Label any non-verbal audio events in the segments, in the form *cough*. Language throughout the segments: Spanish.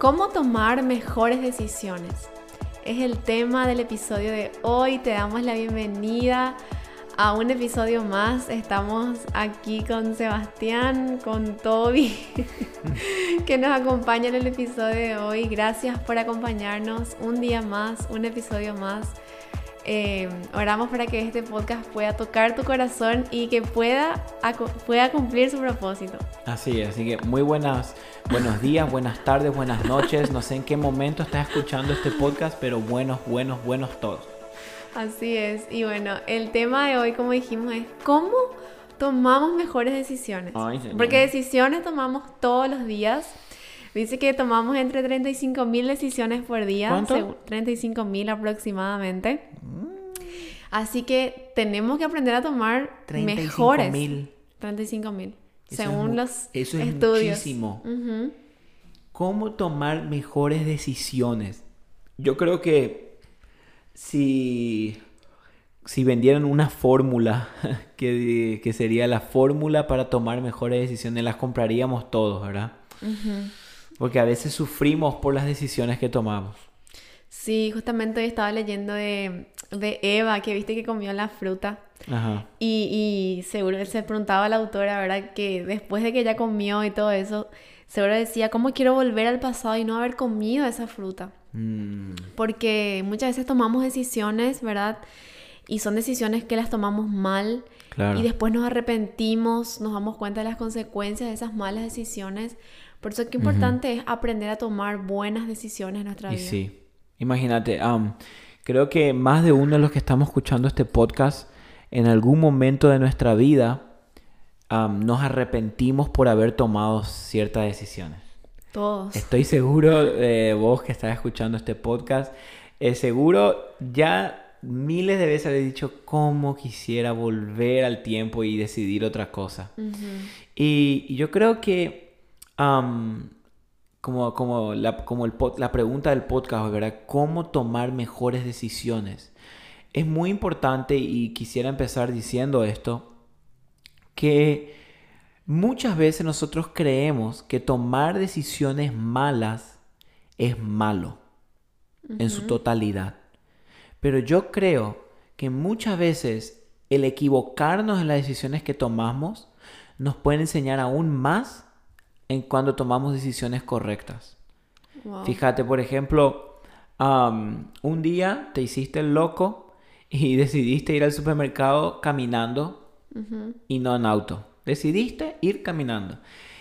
¿Cómo tomar mejores decisiones? Es el tema del episodio de hoy. Te damos la bienvenida a un episodio más. Estamos aquí con Sebastián, con Toby, *laughs* que nos acompaña en el episodio de hoy. Gracias por acompañarnos un día más, un episodio más. Eh, oramos para que este podcast pueda tocar tu corazón y que pueda, pueda cumplir su propósito. Así es, así que muy buenas, buenos días, buenas tardes, buenas noches. No sé en qué momento estás escuchando este podcast, pero buenos, buenos, buenos todos. Así es, y bueno, el tema de hoy, como dijimos, es cómo tomamos mejores decisiones. Porque decisiones tomamos todos los días. Dice que tomamos entre 35 mil decisiones por día. ¿Cuánto? 35 mil aproximadamente. Así que tenemos que aprender a tomar 35 mejores. mil. 35 mil. Según los eso es estudios. Muchísimo. ¿Cómo tomar mejores decisiones? Yo creo que si, si vendieran una fórmula, *laughs* que, que, sería la fórmula para tomar mejores decisiones, las compraríamos todos, ¿verdad? Porque a veces sufrimos por las decisiones que tomamos. Sí, justamente hoy estaba leyendo de, Eva, que viste que comió la fruta. Ajá. Y, y seguro se preguntaba a la autora, ¿verdad? Que después de que ella comió y todo eso, seguro decía, ¿cómo quiero volver al pasado y no haber comido esa fruta? Mm. Porque muchas veces tomamos decisiones, ¿verdad? Y son decisiones que las tomamos mal. Claro. Y después nos arrepentimos, nos damos cuenta de las consecuencias de esas malas decisiones. Por eso es que importante es aprender a tomar buenas decisiones en nuestra y vida. Sí. Imagínate, creo que más de uno de los que estamos escuchando este podcast, en algún momento de nuestra vida, nos arrepentimos por haber tomado ciertas decisiones. Todos. Estoy seguro de vos que estás escuchando este podcast, eh, seguro ya miles de veces he dicho cómo quisiera volver al tiempo y decidir otra cosa. y, yo creo que como, como, la, como el, la pregunta del podcast, ¿verdad? ¿Cómo tomar mejores decisiones? Es muy importante y quisiera empezar diciendo esto, que muchas veces nosotros creemos que tomar decisiones malas es malo en su totalidad. Pero yo creo que muchas veces el equivocarnos en las decisiones que tomamos nos puede enseñar aún más en cuando tomamos decisiones correctas. Fíjate, por ejemplo, un día te hiciste el loco *laughs* y decidiste ir al supermercado caminando y no en auto. Decidiste ir caminando.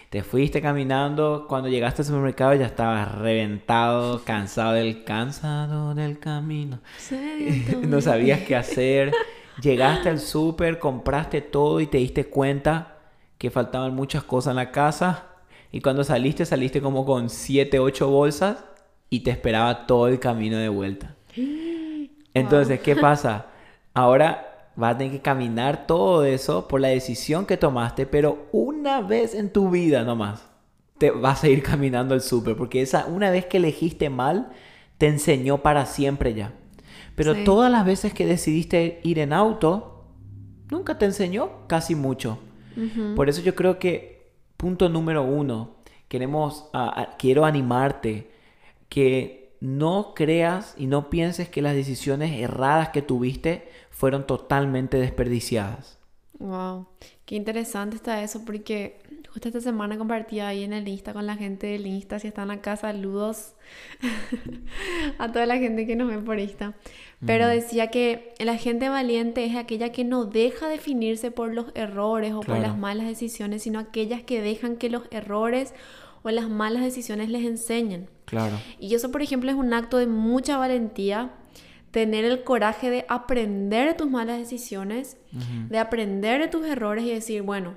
Te fuiste caminando, cuando llegaste al supermercado ya estabas reventado, *laughs* cansado del cansado del camino. *laughs* no sabías qué hacer. Llegaste al super, compraste todo y te diste cuenta que faltaban muchas cosas en la casa y cuando saliste, saliste como con 7, 8 bolsas y te esperaba todo el camino de vuelta. *gasps* Entonces, ¿qué *laughs* pasa? Ahora vas a tener que caminar todo eso por la decisión que tomaste, pero una vez en tu vida nomás te vas a ir caminando el súper, porque esa una vez que elegiste mal, te enseñó para siempre ya. Pero todas las veces que decidiste ir en auto, nunca te enseñó casi mucho. Por eso yo creo que punto número uno, queremos, quiero animarte que no creas y no pienses que las decisiones erradas que tuviste fueron totalmente desperdiciadas. Wow, qué interesante está eso porque justo esta semana compartí ahí en el Insta con la gente del Insta, si están acá, saludos *laughs* a toda la gente que nos ve por Insta. Pero decía que la gente valiente es aquella que no deja definirse por los errores o por las malas decisiones, sino aquellas que dejan que los errores o las malas decisiones les enseñen. Claro. Y eso, por ejemplo, es un acto de mucha valentía tener el coraje de aprender de tus malas decisiones, de aprender de tus errores y decir, bueno,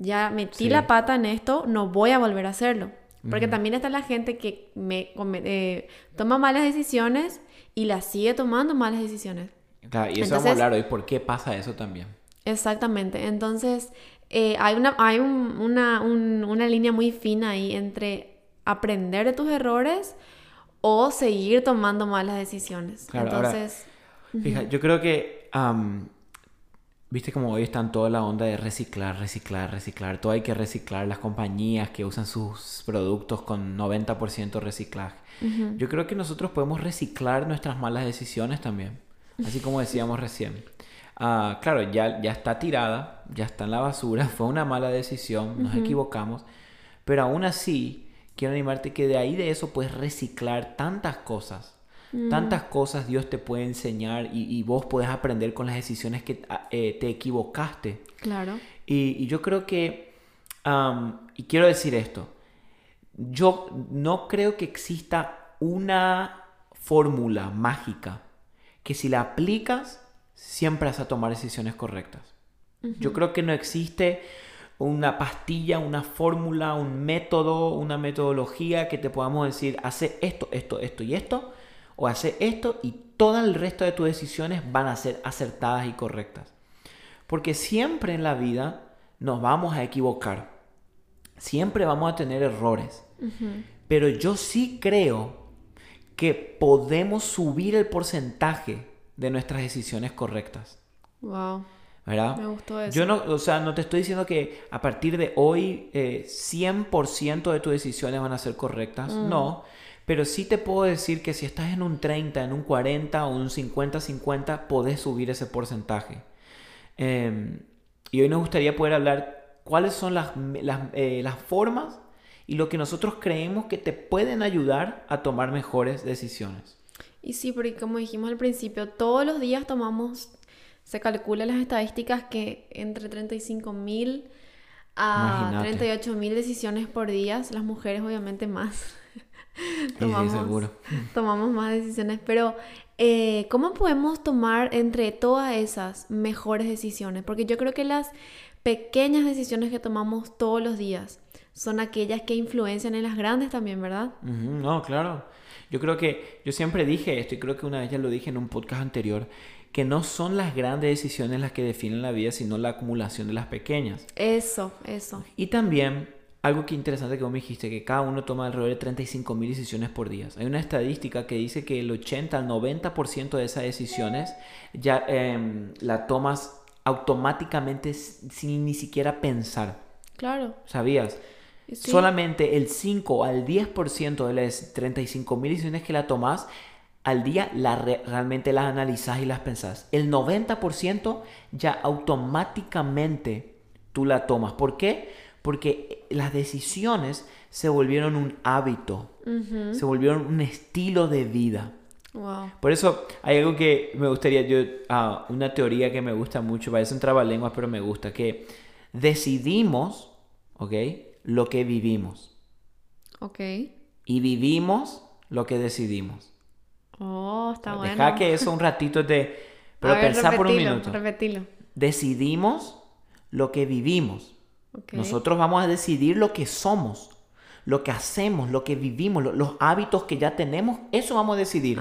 ya metí la pata en esto, no voy a volver a hacerlo. Porque también está la gente que me, eh, toma malas decisiones y las sigue tomando malas decisiones. Claro, y eso vamos a hablar hoy, ¿por qué pasa eso también? Exactamente, entonces eh, hay, una, hay una, una línea muy fina ahí entre aprender de tus errores o seguir tomando malas decisiones. Claro, entonces... fíjate, yo creo que Viste como hoy están toda la onda de reciclar, reciclar, reciclar. Todo hay que reciclar. Las compañías que usan sus productos con 90% reciclaje. Yo creo que nosotros podemos reciclar nuestras malas decisiones también. Así como decíamos recién. Ah, claro, ya, ya está tirada, ya está en la basura, fue una mala decisión, nos equivocamos. Pero aún así, quiero animarte que de ahí de eso puedes reciclar tantas cosas Mm. Tantas cosas Dios te puede enseñar y, vos puedes aprender con las decisiones que ah, eh, te equivocaste. Claro. Y, yo creo que, y quiero decir esto, yo no creo que exista una fórmula mágica que si la aplicas siempre vas a tomar decisiones correctas. Yo creo que no existe una pastilla, una fórmula, un método, una metodología que te podamos decir, hace esto, esto, esto y esto, o hacer esto y todo el resto de tus decisiones van a ser acertadas y correctas. Porque siempre en la vida nos vamos a equivocar. Siempre vamos a tener errores. Pero yo sí creo que podemos subir el porcentaje de nuestras decisiones correctas. Wow. ¿Verdad? Me gustó eso. Yo no, o sea, no te estoy diciendo que a partir de hoy 100% eh, de tus decisiones van a ser correctas. Mm. No. Pero sí te puedo decir que si estás en un 30, en un 40 o un 50-50, podés subir ese porcentaje. Em, y hoy nos gustaría poder hablar cuáles son las, eh, las, formas y lo que nosotros creemos que te pueden ayudar a tomar mejores decisiones. Y sí, porque como dijimos al principio, todos los días tomamos, se calcula las estadísticas que entre 35 mil a 38 mil decisiones por día, las mujeres obviamente más. Tomamos, seguro. tomamos más decisiones, pero eh, ¿cómo podemos tomar entre todas esas mejores decisiones? Porque yo creo que las pequeñas decisiones que tomamos todos los días son aquellas que influencian en las grandes también, ¿verdad? No, claro. Yo creo que, yo siempre dije esto y creo que una vez ya lo dije en un podcast anterior, que no son las grandes decisiones las que definen la vida, sino la acumulación de las pequeñas. Eso, eso. Y también algo que interesante que vos me dijiste, que cada uno toma alrededor de 35 mil decisiones por día. Hay una estadística que dice que el 80 al 90% de esas decisiones ya em, la tomas automáticamente sin ni siquiera pensar. Claro. ¿Sabías? Solamente el 5 al 10% de las 35 mil decisiones que la tomas al día la realmente las analizas y las pensás. El 90% ya automáticamente tú la tomas. ¿Por qué? Porque las decisiones se volvieron un hábito, se volvieron un estilo de vida. Por eso hay algo que me gustaría, yo, ah, una teoría que me gusta mucho, parece un trabalenguas, pero me gusta, que decidimos, ¿ok? Lo que vivimos. Ok. Y vivimos lo que decidimos. Oh, está bueno. Deja que eso un ratito te... *laughs* Pero pensá por un minuto. Repetilo. Decidimos lo que vivimos. Nosotros vamos a decidir lo que somos, lo que hacemos, lo que vivimos, los hábitos que ya tenemos, eso vamos a decidir.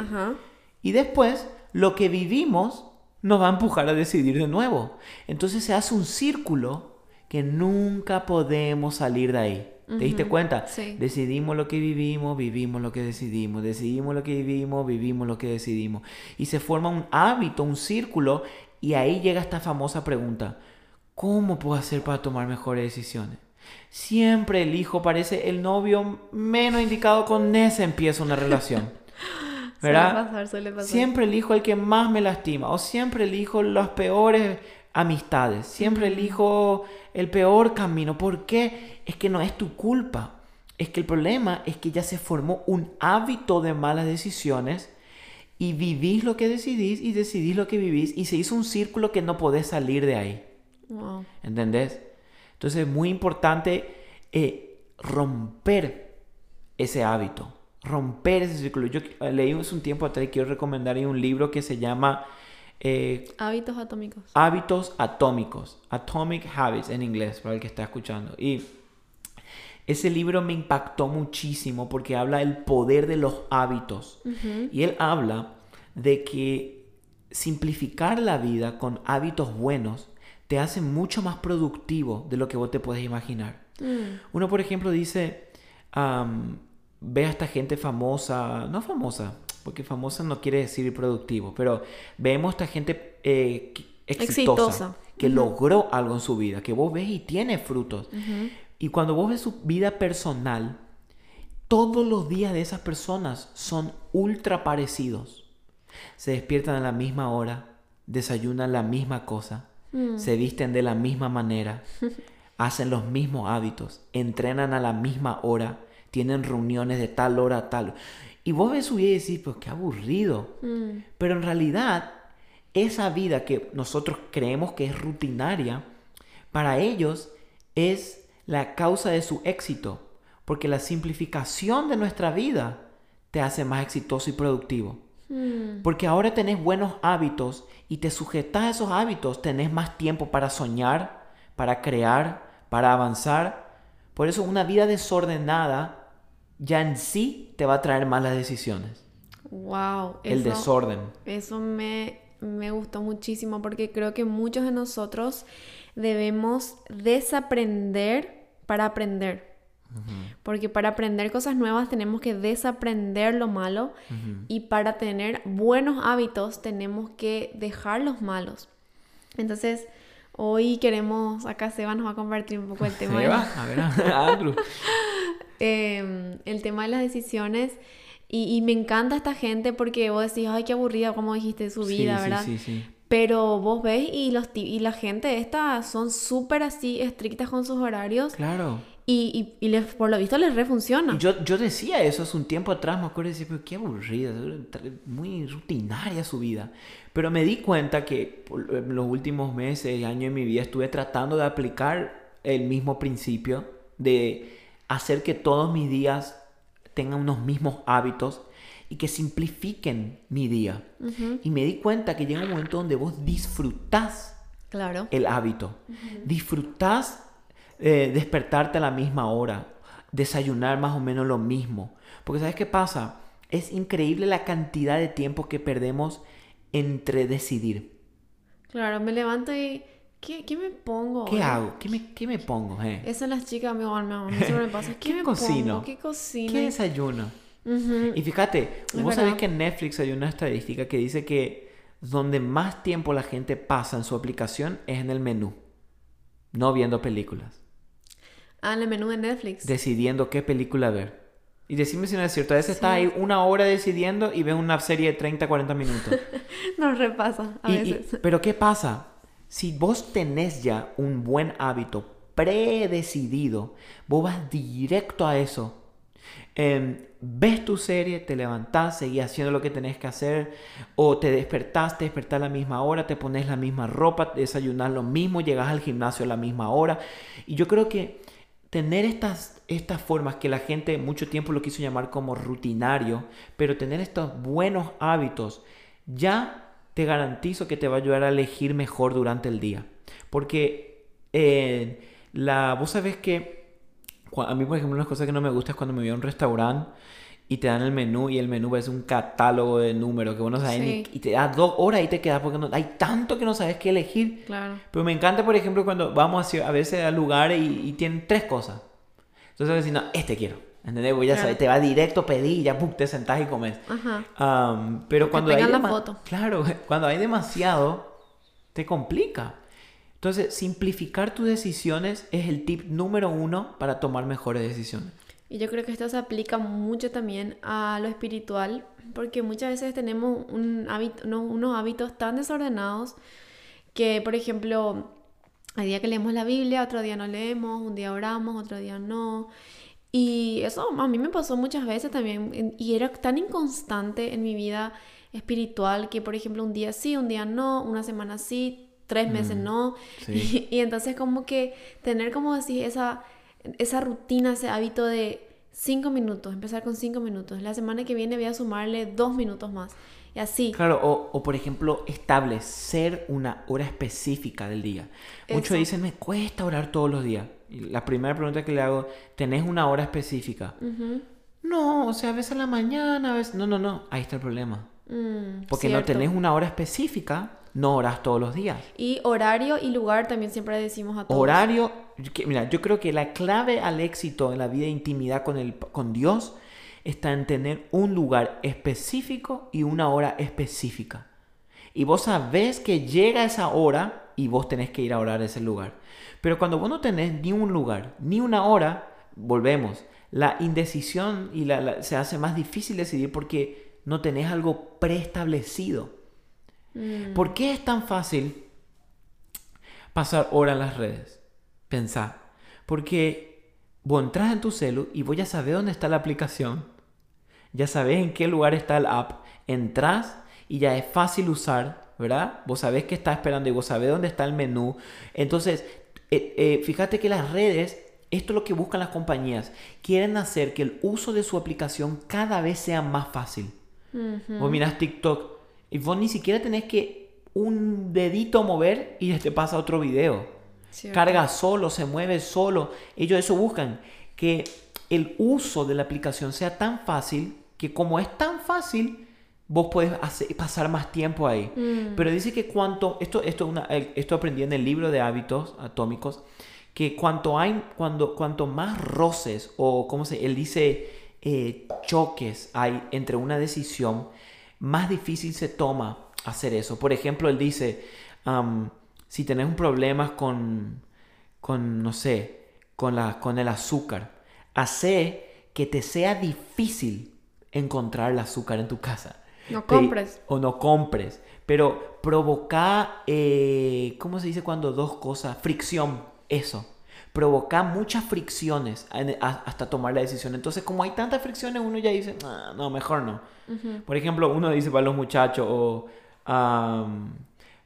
Y después, lo que vivimos nos va a empujar a decidir de nuevo. Entonces se hace un círculo que nunca podemos salir de ahí. ¿Te diste cuenta? Decidimos lo que vivimos, vivimos lo que decidimos, decidimos lo que vivimos, vivimos lo que decidimos. Y se forma un hábito, un círculo, y ahí llega esta famosa pregunta. ¿Cómo puedo hacer para tomar mejores decisiones? Siempre el hijo parece el novio menos indicado con ese empieza una relación. *laughs* ¿Verdad? Suele pasar, suele pasar. Siempre elijo el que más me lastima. O siempre elijo las peores amistades. Siempre elijo el peor camino. ¿Por qué? Es que no es tu culpa. Es que el problema es que ya se formó un hábito de malas decisiones y vivís lo que decidís y decidís lo que vivís y se hizo un círculo que no podés salir de ahí. ¿Entendés? Entonces es muy importante eh, romper ese hábito, romper ese círculo. Yo leí hace un tiempo atrás y quiero recomendar un libro que se llama... Eh, hábitos atómicos. Hábitos atómicos. Atomic Habits en inglés, para el que está escuchando. Y ese libro me impactó muchísimo porque habla del poder de los hábitos. Y él habla de que simplificar la vida con hábitos buenos te hace mucho más productivo de lo que vos te puedes imaginar. Mm. Uno, por ejemplo, dice, ve a esta gente famosa, no famosa, porque famosa no quiere decir productivo, pero vemos a esta gente eh, exitosa, que logró algo en su vida, que vos ves y tiene frutos. Y cuando vos ves su vida personal, todos los días de esas personas son ultra parecidos. Se despiertan a la misma hora, desayunan la misma cosa, mm. se visten de la misma manera, *laughs* hacen los mismos hábitos, entrenan a la misma hora, tienen reuniones de tal hora a tal. Y vos ves su vida y decís, pues qué aburrido. Mm. Pero en realidad, esa vida que nosotros creemos que es rutinaria, para ellos es la causa de su éxito porque la simplificación de nuestra vida te hace más exitoso y productivo. Hmm. Porque ahora tenés buenos hábitos y te sujetas a esos hábitos, tenés más tiempo para soñar, para crear, para avanzar. Por eso una vida desordenada ya en sí te va a traer malas decisiones. Wow. El desorden. Eso me, me gustó muchísimo porque creo que muchos de nosotros debemos desaprender para aprender. Porque para aprender cosas nuevas tenemos que desaprender lo malo y para tener buenos hábitos tenemos que dejar los malos. Entonces, hoy queremos, acá Seba nos va a compartir un poco el tema. Seba, a ver, Andrew. *laughs* Em, el tema de las decisiones. Y, me encanta esta gente porque vos decís, ay, qué aburrida, como dijiste, su vida, ¿verdad? Sí, sí, sí. Pero vos ves y, los, y la gente esta son súper así estrictas con sus horarios. Claro. Y, y, les, por lo visto les refunciona. Yo, yo decía eso hace un tiempo atrás, me acuerdo, decía, pero qué aburrida, muy rutinaria su vida. Pero me di cuenta que en los últimos meses y años de mi vida estuve tratando de aplicar el mismo principio de hacer que todos mis días tengan unos mismos hábitos y que simplifiquen mi día. Y me di cuenta que llega un momento donde vos disfrutás claro. el hábito. Disfrutás eh, despertarte a la misma hora, desayunar más o menos lo mismo. Porque ¿sabes qué pasa? Es increíble la cantidad de tiempo que perdemos entre decidir. Claro, me levanto y... ¿Qué, qué me pongo? ¿Qué hago? ¿Qué me, qué me pongo? Eh? Esas las chicas, mi amor, mi amor. me pasa. *laughs* ¿Qué, me cocino? Pongo? ¿Qué cocino? ¿Qué desayuno? Y fíjate, vos sabés que en Netflix hay una estadística que dice que donde más tiempo la gente pasa en su aplicación es en el menú, no viendo películas. Ah, en el menú de Netflix. Decidiendo qué película ver. Y decime si no es cierto, a veces está ahí una hora decidiendo y ve una serie de 30, 40 minutos. *laughs* Nos repasa a veces. pero ¿qué pasa? Si vos tenés ya un buen hábito predecidido, vos vas directo a eso. Em, ves tu serie, te levantás, seguís haciendo lo que tenés que hacer, o te despertás, te despertás a la misma hora, te pones la misma ropa, desayunas lo mismo, llegas al gimnasio a la misma hora. Y yo creo que tener estas, estas formas que la gente mucho tiempo lo quiso llamar como rutinario, pero tener estos buenos hábitos, ya te garantizo que te va a ayudar a elegir mejor durante el día. Porque eh, la, vos sabés que a mí, por ejemplo, una cosa que no me gusta es cuando me voy a un restaurante y te dan el menú y el menú es un catálogo de números que vos no sabes ni, y te da dos horas y te quedas porque no, hay tanto que no sabes qué elegir. Claro. Pero me encanta, por ejemplo, cuando vamos a, a veces a lugares y, tienen tres cosas. Entonces, decir, no, este quiero. ¿Entendés? Voy a te va directo y ya te sentás y comes. Ajá. pero cuando hay. La foto. Claro, *laughs* cuando hay demasiado, te complica. Entonces, simplificar tus decisiones es el tip número uno para tomar mejores decisiones. Y yo creo que esto se aplica mucho también a lo espiritual, porque muchas veces tenemos un hábito, unos hábitos tan desordenados que, por ejemplo, hay día que leemos la Biblia, otro día no leemos, un día oramos, otro día no. Y eso a mí me pasó muchas veces también, y era tan inconstante en mi vida espiritual que, por ejemplo, un día sí, un día no, una semana sí, tres meses mm, no. Y, *laughs* y, entonces como que tener como decir esa esa rutina, ese hábito de cinco minutos, empezar con cinco minutos. La semana que viene voy a sumarle dos minutos más. Y así. Claro, o, por ejemplo, establecer una hora específica del día. Muchos dicen, me cuesta orar todos los días. Y la primera pregunta que le hago, ¿tenés una hora específica? No, o sea, a veces a la mañana, a veces... No, no, no, ahí está el problema. Mm, Porque no tenés una hora específica no oras todos los días. Y horario y lugar también siempre decimos a todos. Horario, mira, yo creo que la clave al éxito en la vida de intimidad con, el, con Dios está en tener un lugar específico y una hora específica. Y vos sabés que llega esa hora y vos tenés que ir a orar a ese lugar. Pero cuando vos no tenés ni un lugar, ni una hora, volvemos. La indecisión y la, se hace más difícil decidir porque no tenés algo preestablecido. Mm. ¿Por qué es tan fácil pasar hora en las redes? Pensá. Porque vos entras en tu celu y vos ya sabés dónde está la aplicación. Ya sabés en qué lugar está el app. Entrás y ya es fácil usar, ¿verdad? Vos sabés que está esperando y vos sabés dónde está el menú. Entonces, eh, eh, fíjate que las redes, esto es lo que buscan las compañías. Quieren hacer que el uso de su aplicación cada vez sea más fácil. Vos mirás TikTok y vos ni siquiera tenés que un dedito mover y te pasa otro video. Carga solo, se mueve solo. Ellos eso buscan, que el uso de la aplicación sea tan fácil que como es tan fácil, vos puedes pasar más tiempo ahí. Mm. Pero dice que cuanto, esto, esto, una, esto aprendí en el libro de hábitos atómicos, que cuanto, hay, cuando, cuanto más roces o, ¿cómo se? Él dice eh, choques hay entre una decisión, más difícil se toma hacer eso. Por ejemplo, él dice, si tenés un problema con, con, no sé, con, la, con el azúcar, hace que te sea difícil encontrar el azúcar en tu casa. No compres. o no compres. Pero provoca, eh, ¿cómo se dice cuando dos cosas? Fricción, eso. Provoca muchas fricciones hasta tomar la decisión. Entonces, como hay tantas fricciones, uno ya dice, ah, no, mejor no. Por ejemplo, uno dice para los muchachos o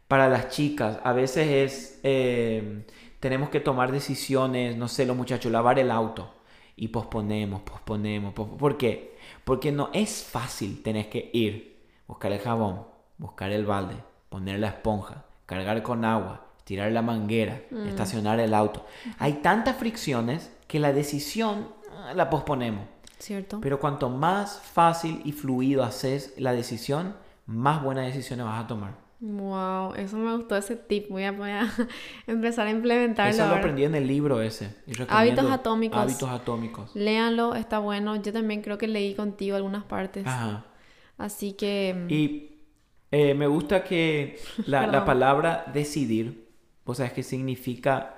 para las chicas, a veces es, em, tenemos que tomar decisiones, no sé, los muchachos, lavar el auto. Y posponemos, posponemos. ¿Por qué? Porque no es fácil, tenés que ir, buscar el jabón, buscar el balde, poner la esponja, cargar con agua, tirar la manguera, mm. estacionar el auto. Hay tantas fricciones que la decisión ah, la posponemos. Cierto. Pero cuanto más fácil y fluido haces la decisión, más buenas decisiones vas a tomar. Wow, eso me gustó ese tip. Voy a, *laughs* empezar a implementarlo. Eso lo aprendí en el libro ese. Hábitos atómicos. Hábitos atómicos. Léanlo, está bueno. Yo también creo que leí contigo algunas partes. Ajá. Así que. Mm, y eh, me gusta que la, *laughs* palabra decidir, o sea, es que significa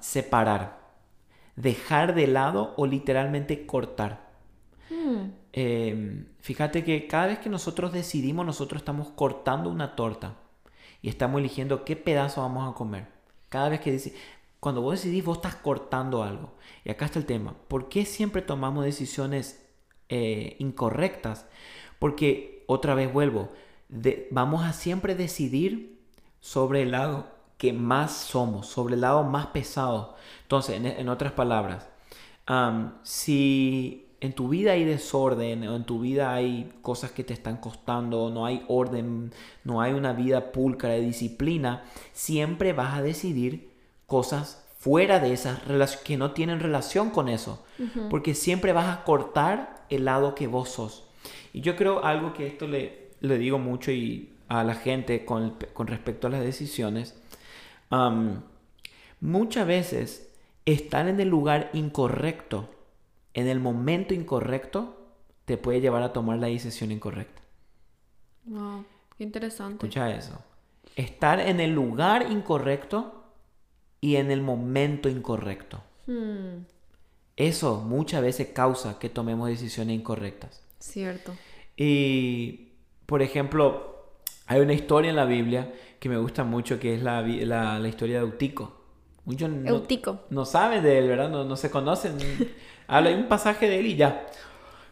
separar, dejar de lado o literalmente cortar. Hmm. Em, fíjate que cada vez que nosotros decidimos, nosotros estamos cortando una torta y estamos eligiendo qué pedazo vamos a comer. Cada vez que dice, cuando vos decidís, vos estás cortando algo. Y acá está el tema. ¿Por qué siempre tomamos decisiones eh, incorrectas? Porque, otra vez vuelvo, vamos a siempre decidir sobre el lado que más somos, sobre el lado más pesado. Entonces, en, otras palabras, si en tu vida hay desorden, o en tu vida hay cosas que te están costando, no hay orden, no hay una vida pulcra de disciplina, siempre vas a decidir cosas fuera de esas relaciones que no tienen relación con eso, porque siempre vas a cortar el lado que vos sos. Y yo creo algo que esto le, le digo mucho y a la gente con, respecto a las decisiones, muchas veces están en el lugar incorrecto en el momento incorrecto te puede llevar a tomar la decisión incorrecta. Wow, qué interesante. Escucha eso. Estar en el lugar incorrecto y en el momento incorrecto. Hmm. Eso muchas veces causa que tomemos decisiones incorrectas. Cierto. Y, por ejemplo, hay una historia en la Biblia que me gusta mucho, que es la, la, historia de Eutico. Muchos no, Eutico. no saben de él, ¿verdad? No, no se conocen. *laughs* Habla un pasaje de él y ya.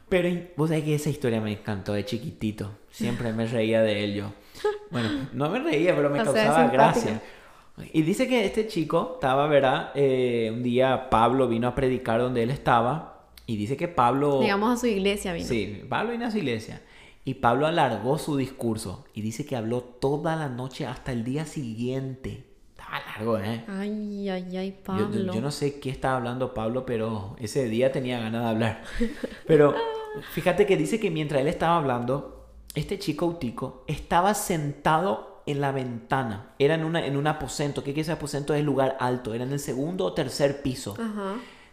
Pero vos sabés que esa historia me encantó de chiquitito. Siempre me reía de él yo. Bueno, no me reía, pero me *laughs* causaba gracia. Y dice que este chico estaba, ¿verdad? Eh, un día Pablo vino a predicar donde él estaba. Y dice que Pablo... Digamos a su iglesia vino. Sí, Pablo vino a su iglesia. Y Pablo alargó su discurso. Y dice que habló toda la noche hasta el día siguiente largo, ¿eh? Ay, ay, ay, Pablo. Yo, no sé qué estaba hablando Pablo, pero ese día tenía ganas de hablar. Pero fíjate que dice que mientras él estaba hablando, este chico autico estaba sentado en la ventana. Era en, una, en un aposento. ¿Qué es ese aposento? Es lugar alto. Era en el segundo o tercer piso.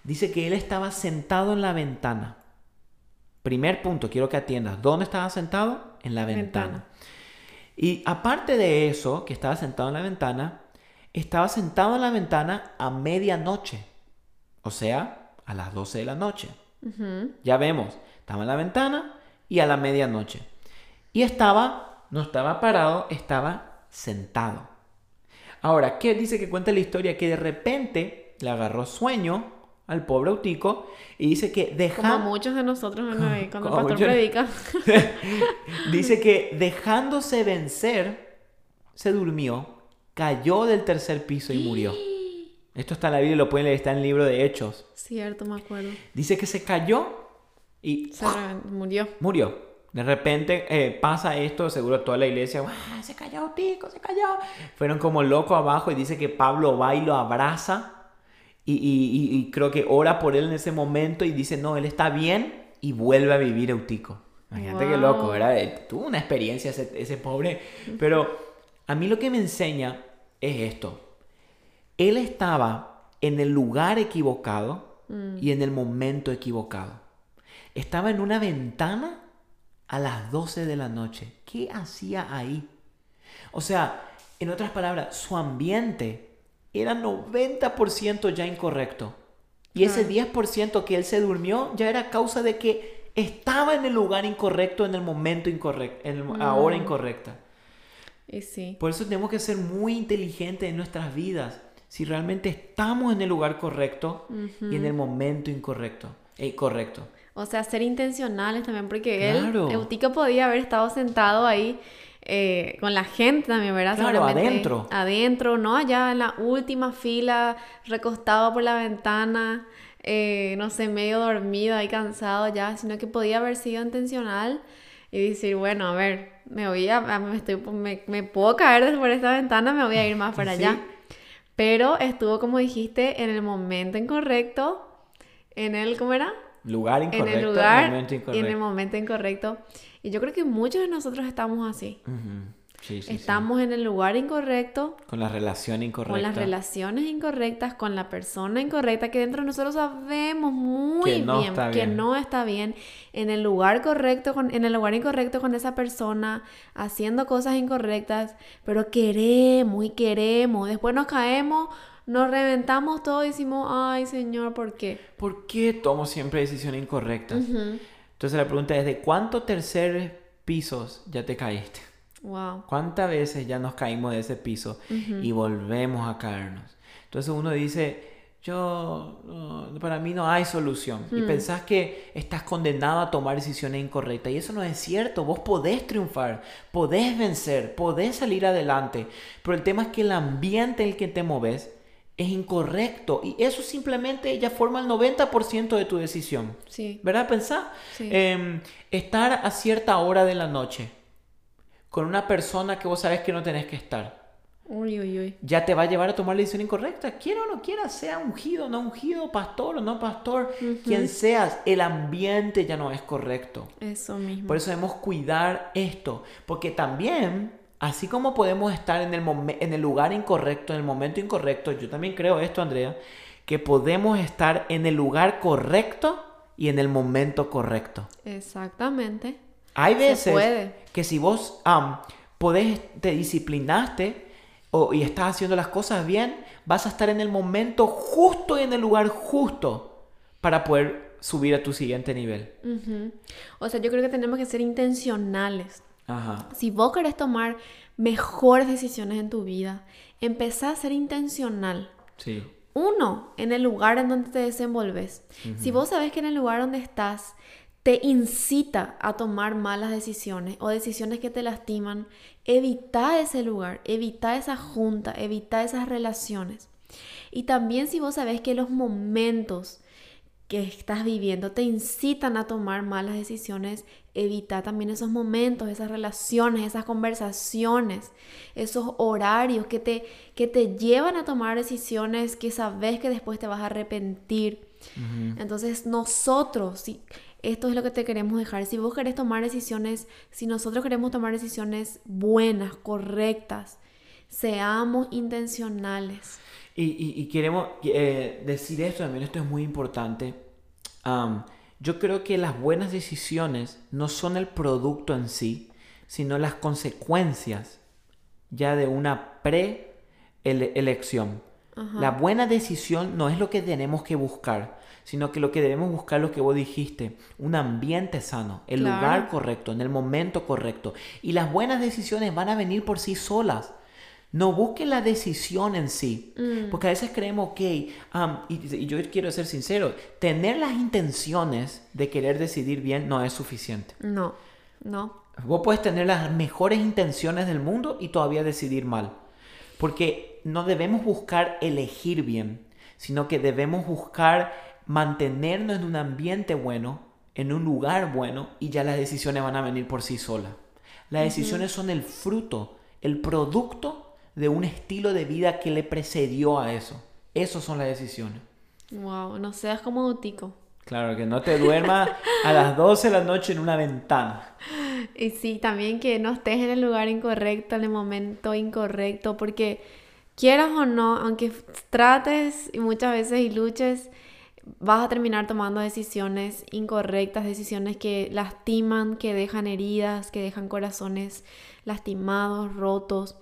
Dice que él estaba sentado en la ventana. Primer punto, quiero que atiendas. ¿Dónde estaba sentado? En la ventana. Y aparte de eso, que estaba sentado en la ventana, estaba sentado en la ventana a medianoche. O sea, a las 12 de la noche. Ya vemos, estaba en la ventana y a la medianoche. Y estaba, no estaba parado, estaba sentado. Ahora, ¿qué dice que cuenta la historia? Que de repente le agarró sueño al pobre Autico y dice que deja... Como muchos de nosotros *laughs* cuando el pastor predica. *laughs* dice que dejándose vencer, se durmió, cayó del tercer piso y murió. *gasps* Esto está en la Biblia, lo pueden leer, está en el libro de Hechos. Cierto, me acuerdo. Dice que se cayó y... Se murió. Murió. De repente eh, pasa esto, seguro toda la iglesia, se cayó Autico, se cayó. Fueron como locos abajo y dice que Pablo va y lo abraza y, creo que ora por él en ese momento y dice, no, él está bien y vuelve a vivir Eutico. Imagínate qué loco, ¿verdad? Eh, tuvo una experiencia ese, pobre. Pero a mí lo que me enseña es esto. Él estaba en el lugar equivocado mm. y en el momento equivocado. Estaba en una ventana a las 12 de la noche. ¿Qué hacía ahí? O sea, en otras palabras, su ambiente era 90% ya incorrecto. Y ese 10% que él se durmió ya era causa de que estaba en el lugar incorrecto en el momento incorrecto, en la hora mm. incorrecta. Y sí. Por eso tenemos que ser muy inteligentes en nuestras vidas. Si realmente estamos en el lugar correcto y en el momento incorrecto. Eh, correcto. O sea, ser intencionales también, porque él, Eutico podía haber estado sentado ahí eh, con la gente también, ¿verdad? Claro, adentro. Adentro, no allá en la última fila, recostado por la ventana, eh, no sé, medio dormido ahí cansado ya, sino que podía haber sido intencional y decir, bueno, a ver, me voy a, me, estoy, me, puedo caer por esta ventana, me voy a ir más para allá. Pero estuvo, como dijiste, en el momento incorrecto, en el, ¿cómo era? Lugar incorrecto, en el lugar momento incorrecto. en el momento incorrecto. Y yo creo que muchos de nosotros estamos así. estamos en el lugar incorrecto. Con la relación incorrecta. Con las relaciones incorrectas, con la persona incorrecta, que dentro de nosotros sabemos muy bien, que no está bien. En el lugar correcto, con, en el lugar incorrecto con esa persona, haciendo cosas incorrectas, pero queremos y queremos. Después nos caemos nos reventamos todo y decimos, ay Señor, ¿por qué? ¿Por qué tomo siempre decisiones incorrectas? Entonces la pregunta es, ¿de cuántos terceros pisos ya te caíste? Wow. ¿Cuántas veces ya nos caímos de ese piso y volvemos a caernos? Entonces uno dice, yo, para mí no hay solución. Y mm. pensás que estás condenado a tomar decisiones incorrectas. Y eso no es cierto. Vos podés triunfar, podés vencer, podés salir adelante. Pero el tema es que el ambiente en el que te moves es incorrecto y eso simplemente ya forma el 90% de tu decisión. Sí. ¿Verdad? Pensá. Em, estar a cierta hora de la noche con una persona que vos sabes que no tenés que estar. Uy, uy, uy. Ya te va a llevar a tomar la decisión incorrecta. Quiera o no quiera, sea ungido, no ungido, pastor o no pastor, quien seas, el ambiente ya no es correcto. Eso mismo. Por eso debemos cuidar esto, porque también Así como podemos estar en el, en el lugar incorrecto, en el momento incorrecto, yo también creo esto, Andrea, que podemos estar en el lugar correcto y en el momento correcto. Exactamente. Hay veces que si vos podés, te disciplinaste o, y estás haciendo las cosas bien, vas a estar en el momento justo y en el lugar justo para poder subir a tu siguiente nivel. O sea, yo creo que tenemos que ser intencionales. Si vos querés tomar mejores decisiones en tu vida, empezá a ser intencional. Sí. Uno, en el lugar en donde te desenvolves. Si vos sabes que en el lugar donde estás te incita a tomar malas decisiones o decisiones que te lastiman, evita ese lugar, evita esa junta, evita esas relaciones. Y también si vos sabes que los momentos que estás viviendo te incitan a tomar malas decisiones, evita también esos momentos, esas relaciones, esas conversaciones, esos horarios que te, que te llevan a tomar decisiones que sabes que después te vas a arrepentir. Entonces nosotros, si, esto es lo que te queremos dejar, si vos querés tomar decisiones, si nosotros queremos tomar decisiones buenas, correctas, seamos intencionales. Y, queremos eh, decir esto también, esto es muy importante. yo creo que las buenas decisiones no son el producto en sí, sino las consecuencias ya de una pre-elección. La buena decisión no es lo que tenemos que buscar, sino que lo que debemos buscar es lo que vos dijiste, un ambiente sano, el lugar correcto, en el momento correcto. Y las buenas decisiones van a venir por sí solas. No busque la decisión en sí, mm. porque a veces creemos, que, y, yo quiero ser sincero, tener las intenciones de querer decidir bien no es suficiente. No, no. Vos puedes tener las mejores intenciones del mundo y todavía decidir mal, porque no debemos buscar elegir bien, sino que debemos buscar mantenernos en un ambiente bueno, en un lugar bueno, y ya las decisiones van a venir por sí solas. Las decisiones son el fruto, el producto de un estilo de vida que le precedió a eso. Esas son las decisiones. Wow, no seas como Utico. Claro, que no te duermas a las 12 de la noche en una ventana. Y sí, también que no estés en el lugar incorrecto, en el momento incorrecto, porque quieras o no, aunque trates y muchas veces y luches, vas a terminar tomando decisiones incorrectas, decisiones que lastiman, que dejan heridas, que dejan corazones lastimados, rotos.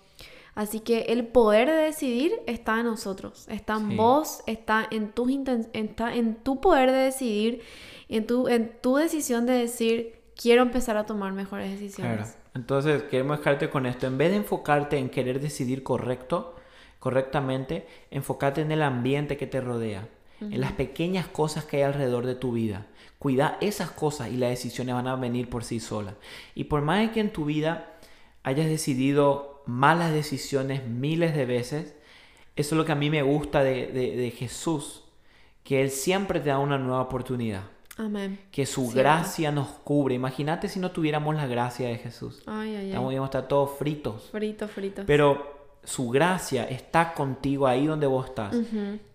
Así que el poder de decidir está en nosotros, está en vos, está en, tus está en tu poder de decidir, en tu, en tu decisión de decir, quiero empezar a tomar mejores decisiones. Claro. Entonces, queremos dejarte con esto. En vez de enfocarte en querer decidir correcto, correctamente, enfócate en el ambiente que te rodea en las pequeñas cosas que hay alrededor de tu vida. Cuida esas cosas y las decisiones van a venir por sí solas. Y por más que en tu vida hayas decidido malas decisiones miles de veces, eso es lo que a mí me gusta de, Jesús, que Él siempre te da una nueva oportunidad. Amén. Que su gracia nos cubre. Imagínate si no tuviéramos la gracia de Jesús. Ay, ay, Estamos, a estar todos fritos. Fritos, fritos. Pero su gracia está contigo ahí donde vos estás.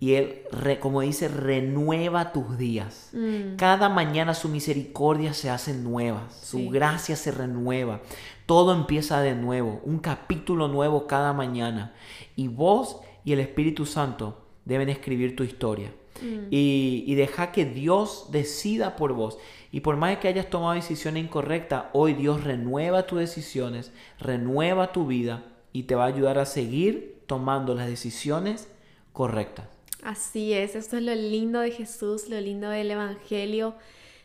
Y Él, como dice, renueva tus días. Mm. Cada mañana su misericordia se hace nueva, su gracia se renueva. Todo empieza de nuevo, un capítulo nuevo cada mañana. Y vos y el Espíritu Santo deben escribir tu historia. Mm. Y, y deja que Dios decida por vos. Y por más que hayas tomado decisiones incorrectas, hoy Dios renueva tus decisiones, renueva tu vida y te va a ayudar a seguir tomando las decisiones correctas. Así es, esto es lo lindo de Jesús, lo lindo del Evangelio,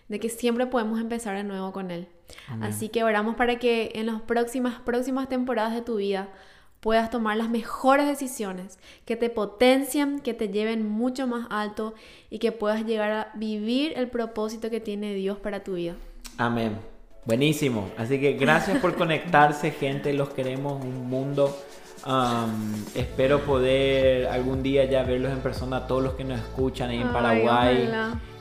de que siempre podemos empezar de nuevo con Él. Así que oramos para que en las próximas, próximas temporadas de tu vida puedas tomar las mejores decisiones, que te potencian, que te lleven mucho más alto y que puedas llegar a vivir el propósito que tiene Dios para tu vida. Amén. Buenísimo. Así que gracias por conectarse, gente. Los queremos un mundo. espero poder algún día ya verlos en persona, a todos los que nos escuchan ahí en Paraguay,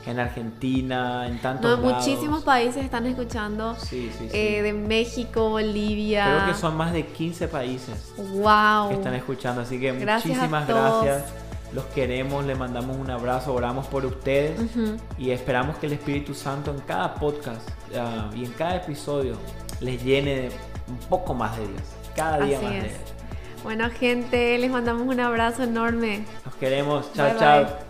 en Argentina, en tantos no, Muchísimos países están escuchando. Sí, sí, sí. Eh, de México, Bolivia. Creo que son más de 15 países wow. que están escuchando. Así que muchísimas gracias. Los queremos, les mandamos un abrazo, oramos por ustedes y esperamos que el Espíritu Santo en cada podcast ah, y en cada episodio les llene un poco más de Dios, cada día más de Dios. Bueno, gente, les mandamos un abrazo enorme. Los queremos. Chao, chao.